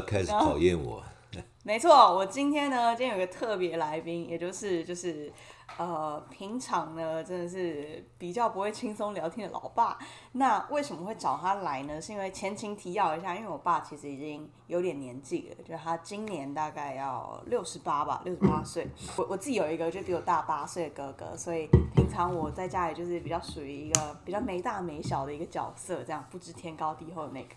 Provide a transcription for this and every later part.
开始考验我。没错，我今天呢，今天有个特别来宾，也就是就是。呃，平常呢，真的是比较不会轻松聊天的老爸。那为什么会找他来呢？是因为前情提要一下，因为我爸其实已经有点年纪了，就他今年大概要六十八吧，六十八岁。我我自己有一个就比我大八岁的哥哥，所以平常我在家里就是比较属于一个比较没大没小的一个角色，这样不知天高地厚的那个。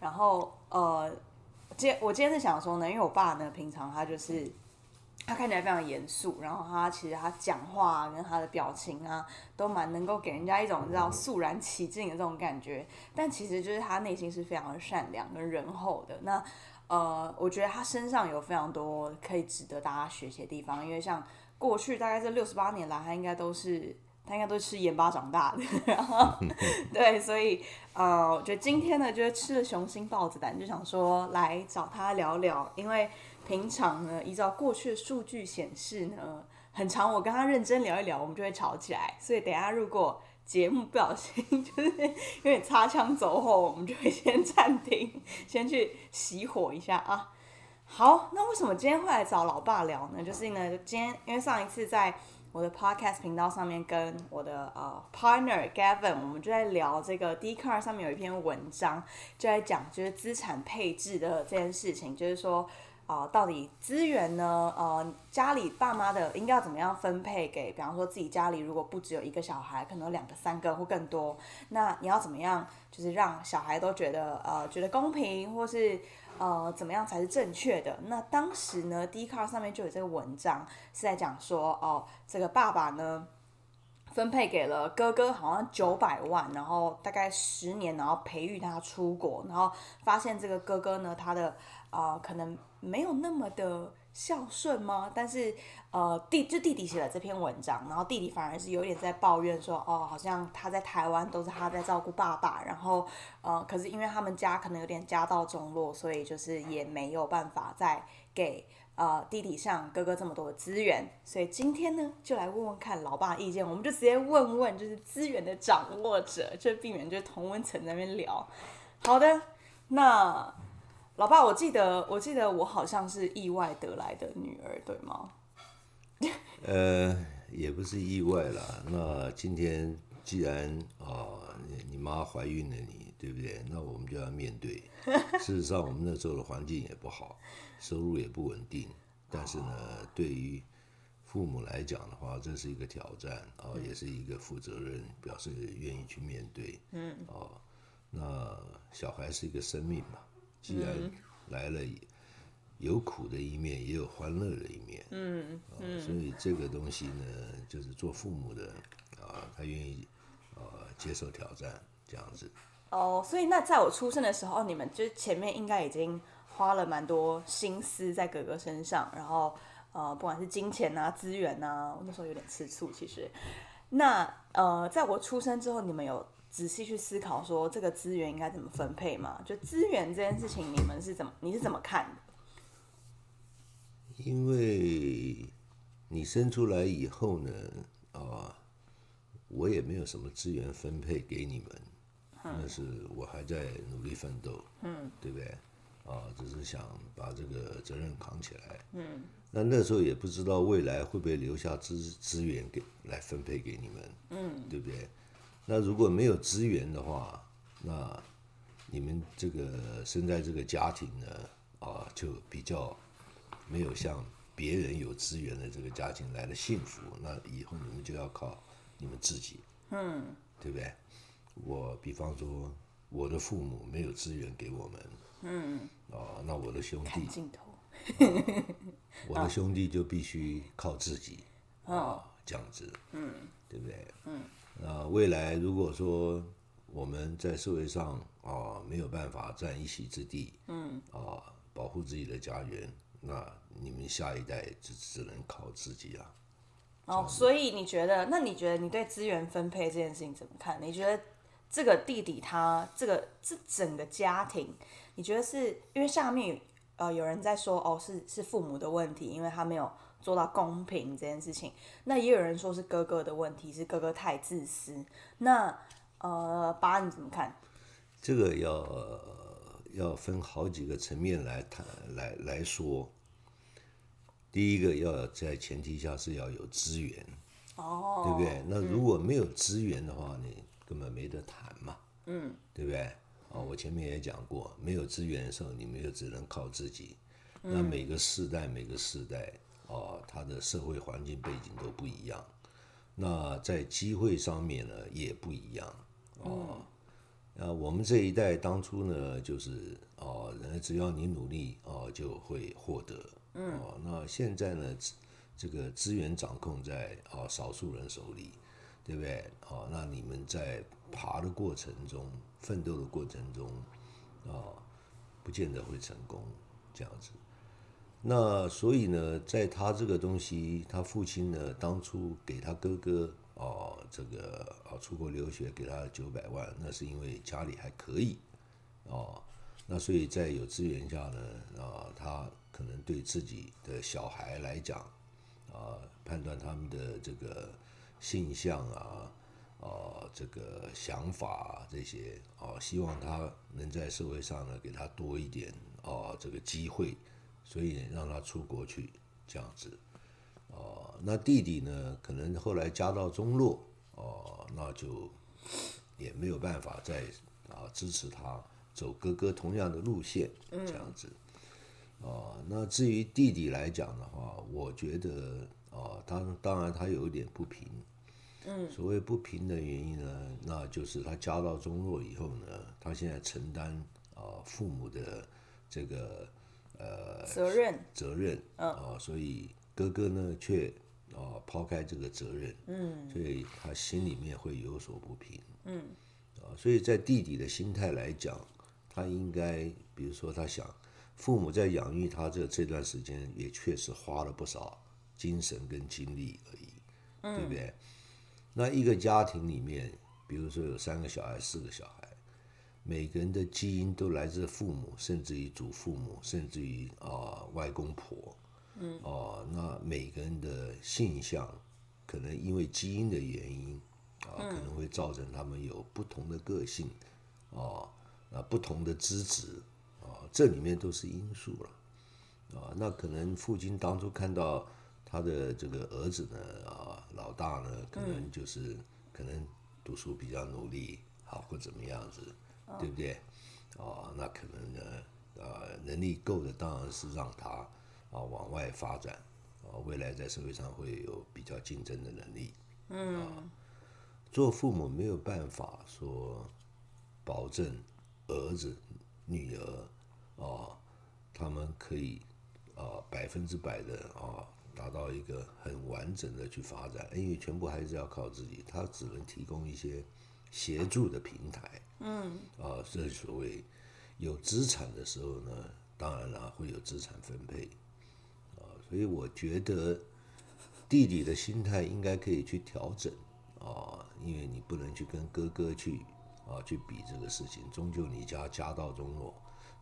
然后呃，今我今天是想说呢，因为我爸呢，平常他就是。他看起来非常严肃，然后他其实他讲话跟他的表情啊，都蛮能够给人家一种你知道肃然起敬的这种感觉。但其实就是他内心是非常的善良跟仁厚的。那呃，我觉得他身上有非常多可以值得大家学习的地方，因为像过去大概这六十八年来，他应该都是他应该都是吃盐巴长大的。然 后对，所以呃，我觉得今天呢，就是吃了雄心豹子胆，就想说来找他聊聊，因为。平常呢，依照过去的数据显示呢，很常我跟他认真聊一聊，我们就会吵起来。所以等下如果节目不小心 就是有点擦枪走火，我们就会先暂停，先去熄火一下啊。好，那为什么今天会来找老爸聊呢？就是呢，今天因为上一次在我的 podcast 频道上面跟我的呃 partner Gavin，我们就在聊这个 d c a r 上面有一篇文章，就在讲就是资产配置的这件事情，就是说。啊、到底资源呢？呃，家里爸妈的应该要怎么样分配给？比方说自己家里如果不只有一个小孩，可能有两个、三个或更多，那你要怎么样？就是让小孩都觉得呃觉得公平，或是呃怎么样才是正确的？那当时呢 d c a r 上面就有这个文章是在讲说，哦、这个爸爸呢分配给了哥哥好像九百万，然后大概十年，然后培育他出国，然后发现这个哥哥呢，他的啊、呃、可能。没有那么的孝顺吗？但是，呃，弟就弟弟写了这篇文章，然后弟弟反而是有点在抱怨说，哦，好像他在台湾都是他在照顾爸爸，然后，呃，可是因为他们家可能有点家道中落，所以就是也没有办法再给呃弟弟像哥哥这么多的资源，所以今天呢，就来问问看老爸意见，我们就直接问问就是资源的掌握者，就避免就同温层那边聊。好的，那。老爸，我记得，我记得我好像是意外得来的女儿，对吗？呃，也不是意外啦。那今天既然啊，你你妈怀孕了你，对不对？那我们就要面对。事实上，我们那时候的环境也不好，收入也不稳定。但是呢，对于父母来讲的话，这是一个挑战啊，也是一个负责任，表示愿意去面对。嗯。哦，那小孩是一个生命嘛。既然来了，有苦的一面，也有欢乐的一面。嗯，嗯，所以这个东西呢，就是做父母的啊，他愿意啊接受挑战这样子。哦，所以那在我出生的时候，你们就前面应该已经花了蛮多心思在哥哥身上，然后呃，不管是金钱啊、资源啊，我那时候有点吃醋，其实。那呃，在我出生之后，你们有？仔细去思考，说这个资源应该怎么分配吗？就资源这件事情，你们是怎么？你是怎么看的？因为你生出来以后呢，啊，我也没有什么资源分配给你们，那是我还在努力奋斗，嗯，对不对？啊，只是想把这个责任扛起来，嗯，那那时候也不知道未来会不会留下资资源给来分配给你们，嗯，对不对？那如果没有资源的话，那你们这个生在这个家庭呢，啊，就比较没有像别人有资源的这个家庭来的幸福。那以后你们就要靠你们自己，嗯，对不对？我比方说，我的父母没有资源给我们，嗯，啊，那我的兄弟，啊，我的兄弟就必须靠自己，啊，这样子，嗯，对不对？嗯。那未来如果说我们在社会上啊没有办法占一席之地，嗯啊保护自己的家园，那你们下一代就只能靠自己啊。哦，所以你觉得？那你觉得你对资源分配这件事情怎么看？你觉得这个弟弟他这个这整个家庭，你觉得是因为下面呃有人在说哦是是父母的问题，因为他没有。做到公平这件事情，那也有人说是哥哥的问题，是哥哥太自私。那呃，爸你怎么看？这个要要分好几个层面来谈来来说。第一个要在前提下是要有资源，哦，对不对？那如果没有资源的话，你根本没得谈嘛，嗯，对不对？哦，我前面也讲过，没有资源的时候，你们就只能靠自己。那每个世代，每个世代，哦，他的社会环境背景都不一样，那在机会上面呢也不一样，哦。那，我们这一代当初呢，就是哦，只要你努力哦，就会获得。嗯。哦，那现在呢，这个资源掌控在哦少数人手里，对不对？哦，那你们在爬的过程中，奋斗的过程中，哦，不见得会成功，这样子。那所以呢，在他这个东西，他父亲呢，当初给他哥哥。哦，这个哦，出国留学给他九百万，那是因为家里还可以，哦，那所以在有资源下呢，啊，他可能对自己的小孩来讲，啊，判断他们的这个性向啊，啊，这个想法啊这些，啊，希望他能在社会上呢给他多一点啊这个机会，所以让他出国去这样子。哦，那弟弟呢？可能后来家道中落，哦，那就也没有办法再啊支持他走哥哥同样的路线，这样子。哦，那至于弟弟来讲的话，我觉得哦，当当然他有一点不平。嗯。所谓不平的原因呢，那就是他家道中落以后呢，他现在承担啊父母的这个呃责任责任，啊，所以。哥哥呢，却啊抛开这个责任，嗯，所以他心里面会有所不平，嗯，啊，所以在弟弟的心态来讲，他应该，比如说他想，父母在养育他这这段时间也确实花了不少精神跟精力而已，嗯，对不对？那一个家庭里面，比如说有三个小孩、四个小孩，每个人的基因都来自父母，甚至于祖父母，甚至于啊外公婆。嗯、哦，那每个人的性向，可能因为基因的原因，啊，可能会造成他们有不同的个性，哦，啊不同的资质，啊，这里面都是因素了，啊，那可能父亲当初看到他的这个儿子呢，啊，老大呢，可能就是可能读书比较努力，好或怎么样子，对不对？啊，那可能呢，啊，能力够的当然是让他。啊，往外发展，啊，未来在社会上会有比较竞争的能力。嗯，做父母没有办法说保证儿子、女儿啊，他们可以啊百分之百的啊达到一个很完整的去发展，因为全部还是要靠自己，他只能提供一些协助的平台。嗯，啊，这所谓有资产的时候呢，当然了会有资产分配。啊所以我觉得弟弟的心态应该可以去调整啊，因为你不能去跟哥哥去啊去比这个事情，终究你家家道中落。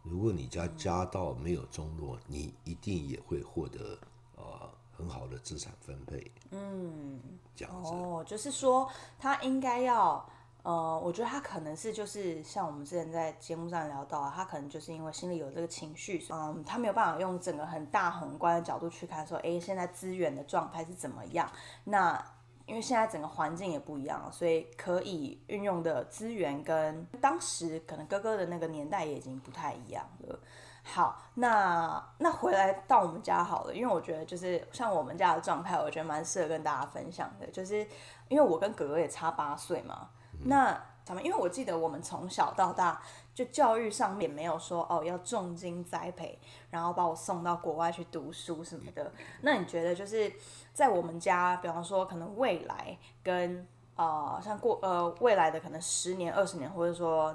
如果你家家道没有中落，你一定也会获得啊很好的资产分配。嗯，这样子。哦，就是说他应该要。呃，我觉得他可能是就是像我们之前在节目上聊到，他可能就是因为心里有这个情绪，嗯，他没有办法用整个很大宏观的角度去看，说，哎，现在资源的状态是怎么样？那因为现在整个环境也不一样，所以可以运用的资源跟当时可能哥哥的那个年代也已经不太一样了。好，那那回来到我们家好了，因为我觉得就是像我们家的状态，我觉得蛮适合跟大家分享的，就是因为我跟哥哥也差八岁嘛。那咱们，因为我记得我们从小到大就教育上面没有说哦要重金栽培，然后把我送到国外去读书什么的。那你觉得就是在我们家，比方说可能未来跟呃像过呃未来的可能十年、二十年，或者说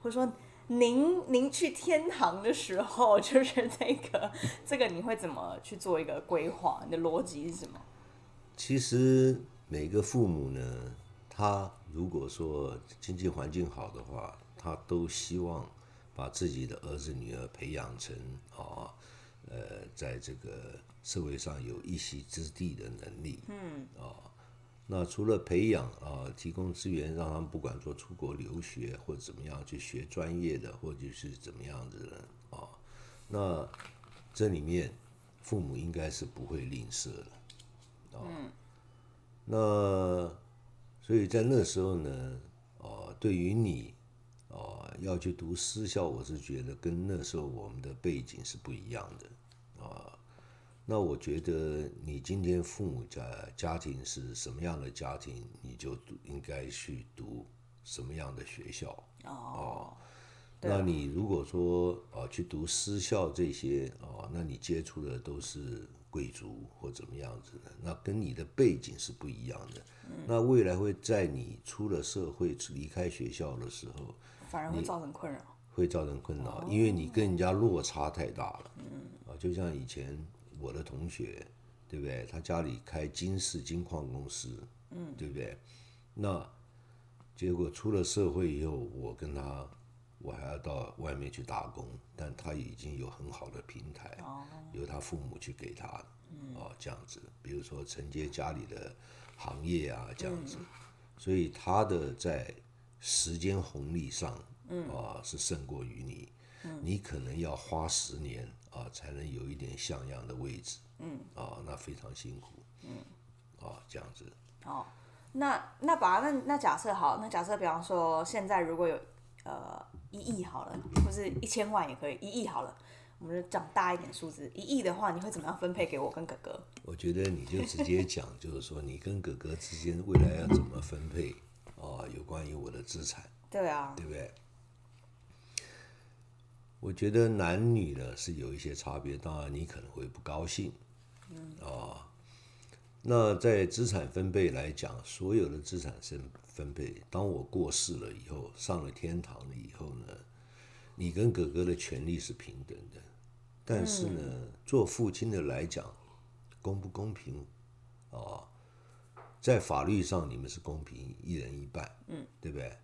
或者说您您去天堂的时候，就是这个这个你会怎么去做一个规划？你的逻辑是什么？其实每个父母呢，他如果说经济环境好的话，他都希望把自己的儿子女儿培养成啊，呃，在这个社会上有一席之地的能力。嗯。啊，那除了培养啊，提供资源让他们不管说出国留学或者怎么样去学专业的，或者是怎么样子的啊，那这里面父母应该是不会吝啬的啊。那所以在那时候呢，啊，对于你啊要去读私校，我是觉得跟那时候我们的背景是不一样的啊。那我觉得你今天父母家家庭是什么样的家庭，你就应该去读什么样的学校哦。哦那你如果说啊去读私校这些啊，那你接触的都是贵族或怎么样子的，那跟你的背景是不一样的。嗯、那未来会在你出了社会离开学校的时候，反而会造成困扰。会造成困扰，因为你跟人家落差太大了。嗯啊，就像以前。我的同学，对不对？他家里开金饰金矿公司，嗯，对不对？那结果出了社会以后，我跟他，我还要到外面去打工，但他已经有很好的平台，哦、由他父母去给他，嗯、哦，这样子。比如说承接家里的行业啊，这样子。嗯、所以他的在时间红利上，嗯，啊，是胜过于你。嗯、你可能要花十年。啊，才能有一点像样的位置。嗯，啊，那非常辛苦。嗯，啊，这样子。哦，那那把那那假设好，那假设比方说现在如果有呃一亿好了，或是一千万也可以，一亿好了，我们就讲大一点数字，一亿的话，你会怎么样分配给我跟哥哥？我觉得你就直接讲，就是说你跟哥哥之间未来要怎么分配啊？有关于我的资产。对啊。对不对？我觉得男女呢是有一些差别，当然你可能会不高兴，嗯。啊，那在资产分配来讲，所有的资产是分配，当我过世了以后，上了天堂了以后呢，你跟哥哥的权利是平等的，但是呢，嗯、做父亲的来讲，公不公平？啊？在法律上你们是公平，一人一半，嗯，对不对？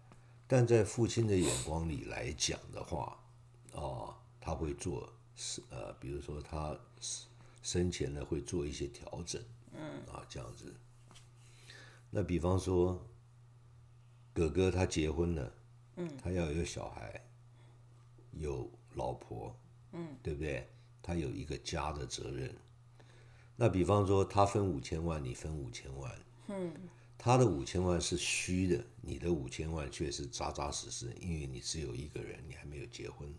但在父亲的眼光里来讲的话，哦，他会做是呃，比如说他生前呢会做一些调整，嗯啊这样子。那比方说，哥哥他结婚了，嗯，他要有小孩，有老婆，嗯，对不对？他有一个家的责任。那比方说他分五千万，你分五千万，嗯，他的五千万是虚的，你的五千万却是扎扎实实，因为你只有一个人，你还没有结婚。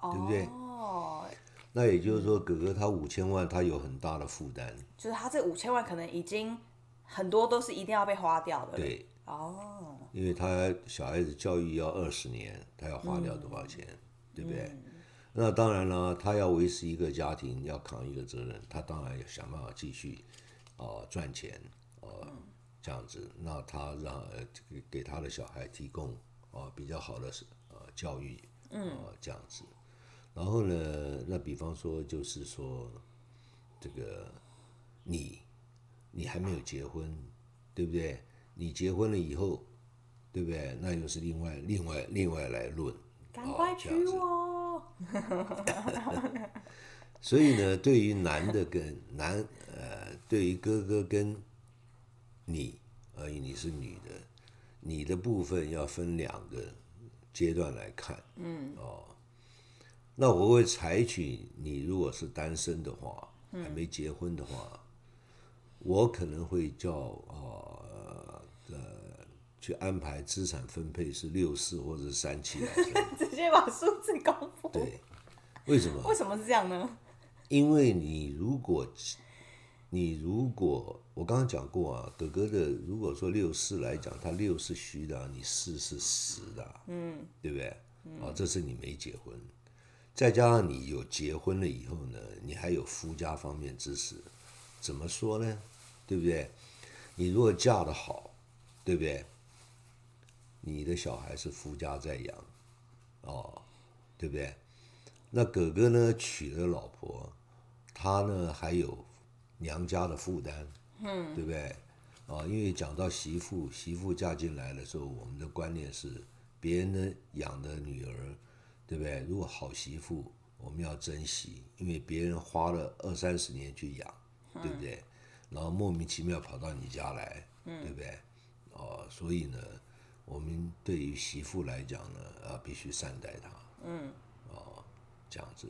对不对？哦，那也就是说，哥哥他五千万，他有很大的负担。就是他这五千万可能已经很多都是一定要被花掉的。对，哦，因为他小孩子教育要二十年，他要花掉多少钱，嗯、对不对？嗯、那当然了，他要维持一个家庭，要扛一个责任，他当然要想办法继续啊、呃、赚钱，呃，这样子。那他让呃给给他的小孩提供啊、呃、比较好的呃教育，嗯、呃，这样子。然后呢，那比方说，就是说，这个你，你还没有结婚，对不对？你结婚了以后，对不对？那又是另外、另外、另外来论。赶快娶我！所以呢，对于男的跟男，呃，对于哥哥跟你，而你是女的，你的部分要分两个阶段来看。嗯。哦。那我会采取你如果是单身的话，还没结婚的话，我可能会叫呃呃去安排资产分配是六四或者是三七来分，直接把数字公布。对，为什么？为什么是这样呢？因为你如果你如果我刚刚讲过啊，哥哥的如果说六四来讲，他六是虚的，你四是实的，嗯，对不对？啊，这是你没结婚。再加上你有结婚了以后呢，你还有夫家方面支持，怎么说呢？对不对？你如果嫁得好，对不对？你的小孩是夫家在养，哦，对不对？那哥哥呢，娶了老婆，他呢还有娘家的负担，嗯，对不对？啊，因为讲到媳妇，媳妇嫁进来的时候，我们的观念是别人的养的女儿。对不对？如果好媳妇，我们要珍惜，因为别人花了二三十年去养，对不对？然后莫名其妙跑到你家来，对不对？哦，所以呢，我们对于媳妇来讲呢，啊，必须善待她，嗯，哦，这样子。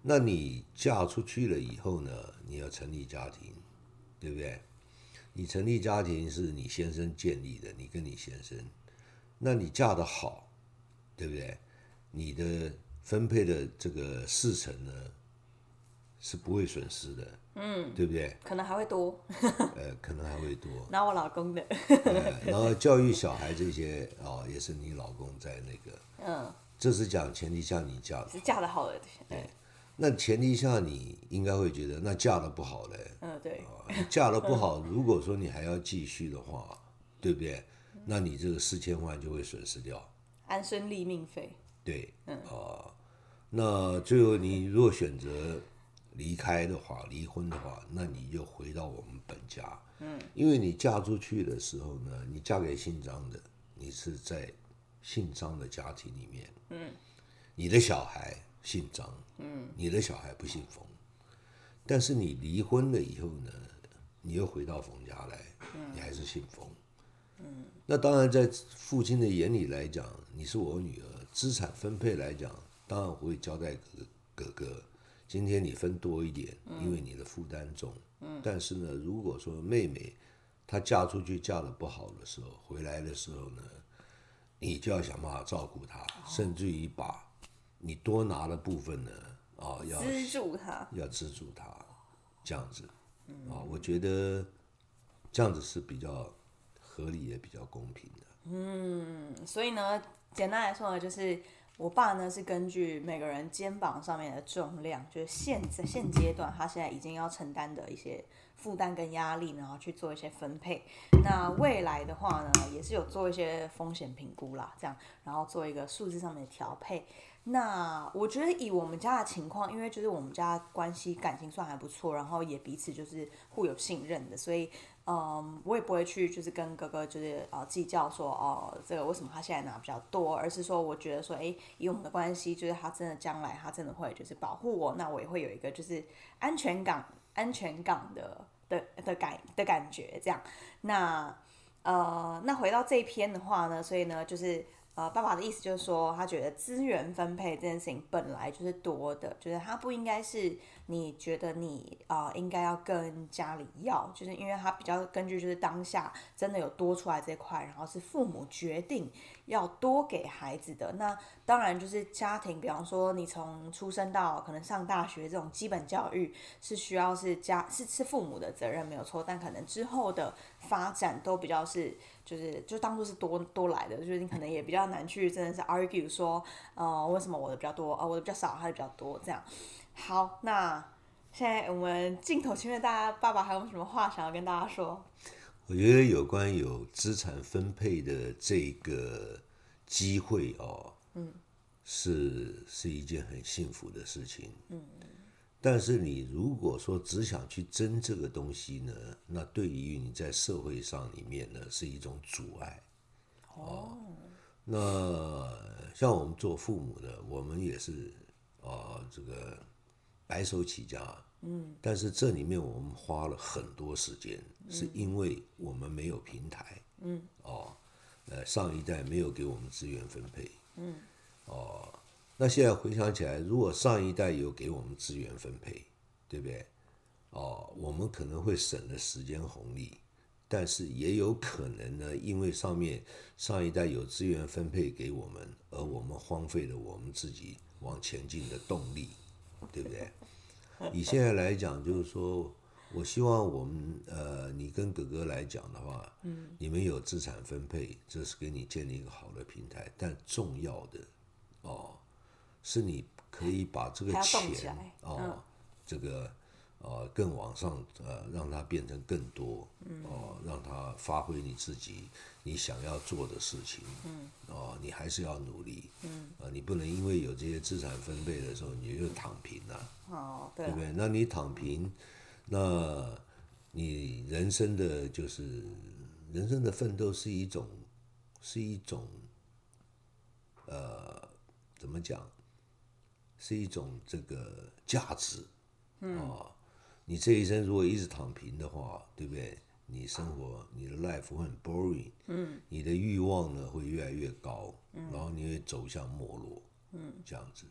那你嫁出去了以后呢，你要成立家庭，对不对？你成立家庭是你先生建立的，你跟你先生，那你嫁得好，对不对？你的分配的这个四成呢，是不会损失的，嗯，对不对？可能还会多，呃，可能还会多。拿我老公的，呃，然后教育小孩这些哦，也是你老公在那个，嗯，这是讲前提下你嫁的，是嫁的好的，对。那前提下你应该会觉得，那嫁的不好嘞，嗯，对，嫁的不好，如果说你还要继续的话，对不对？那你这个四千万就会损失掉，安身立命费。对，嗯。啊，那最后你如果选择离开的话，离婚的话，那你就回到我们本家，嗯，因为你嫁出去的时候呢，你嫁给姓张的，你是在姓张的家庭里面，嗯，你的小孩姓张，嗯，你的小孩不姓冯，但是你离婚了以后呢，你又回到冯家来，你还是姓冯，嗯，那当然在父亲的眼里来讲，你是我女儿。资产分配来讲，当然我会交代哥哥哥，今天你分多一点，因为你的负担重。嗯。但是呢，如果说妹妹她嫁出去嫁的不好的时候，回来的时候呢，你就要想办法照顾她，甚至于把你多拿的部分呢，啊，要资助她，要资助她，这样子。啊，我觉得这样子是比较合理也比较公平的。嗯，所以呢。简单来说呢，就是我爸呢是根据每个人肩膀上面的重量，就是现在现阶段他现在已经要承担的一些负担跟压力，然后去做一些分配。那未来的话呢，也是有做一些风险评估啦，这样，然后做一个数字上面的调配。那我觉得以我们家的情况，因为就是我们家关系感情算还不错，然后也彼此就是互有信任的，所以。嗯，我也不会去，就是跟哥哥就是呃计较说哦，这个为什么他现在拿比较多，而是说我觉得说，哎，以我们的关系，就是他真的将来他真的会就是保护我，那我也会有一个就是安全感、安全感的的的感的感觉这样。那呃，那回到这一篇的话呢，所以呢，就是。呃，爸爸的意思就是说，他觉得资源分配这件事情本来就是多的，就是他不应该是你觉得你啊、呃、应该要跟家里要，就是因为他比较根据就是当下真的有多出来这块，然后是父母决定要多给孩子的。那当然就是家庭，比方说你从出生到可能上大学这种基本教育是需要是家是是父母的责任没有错，但可能之后的发展都比较是。就是就当做是多多来的，就是你可能也比较难去真的是 argue 说，呃，为什么我的比较多，呃，我的比较少，他的比较多这样。好，那现在我们镜头前面大家爸爸还有什么话想要跟大家说？我觉得有关有资产分配的这个机会哦，嗯，是是一件很幸福的事情，嗯。但是你如果说只想去争这个东西呢，那对于你在社会上里面呢是一种阻碍。哦，那像我们做父母的，我们也是啊，这个白手起家。嗯。但是这里面我们花了很多时间，是因为我们没有平台。嗯。哦，呃，上一代没有给我们资源分配。嗯。哦。那现在回想起来，如果上一代有给我们资源分配，对不对？哦，我们可能会省了时间红利，但是也有可能呢，因为上面上一代有资源分配给我们，而我们荒废了我们自己往前进的动力，对不对？以现在来讲，就是说我希望我们呃，你跟哥哥来讲的话，嗯，你们有资产分配，这是给你建立一个好的平台，但重要的哦。是你可以把这个钱哦，嗯、这个呃更往上呃，让它变成更多哦，让它发挥你自己你想要做的事情，嗯。哦，你还是要努力，嗯。啊，你不能因为有这些资产分配的时候你就躺平了，哦，对，对不对？那你躺平，那你人生的就是人生的奋斗是一种是一种呃，怎么讲？是一种这个价值，嗯、哦，你这一生如果一直躺平的话，对不对？你生活你的 life 会很 boring，嗯，你的欲望呢会越来越高，嗯，然后你会走向没落，嗯，这样子，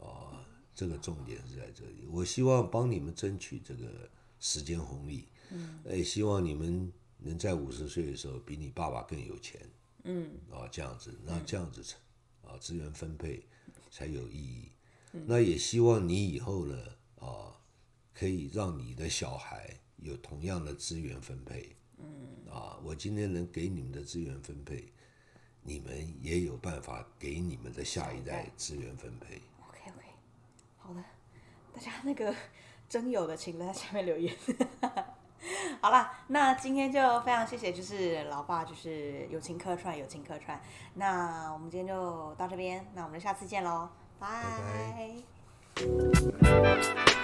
啊，这个重点是在这里。我希望帮你们争取这个时间红利，嗯，哎希望你们能在五十岁的时候比你爸爸更有钱，嗯，啊，这样子，那这样子，啊，资源分配才有意义。那也希望你以后呢，啊，可以让你的小孩。有同样的资源分配，嗯啊，我今天能给你们的资源分配，你们也有办法给你们的下一代资源分配。OK OK，好的，大家那个真有的请在下面留言。好了，那今天就非常谢谢，就是老爸，就是友情客串，友情客串。那我们今天就到这边，那我们就下次见喽，拜拜。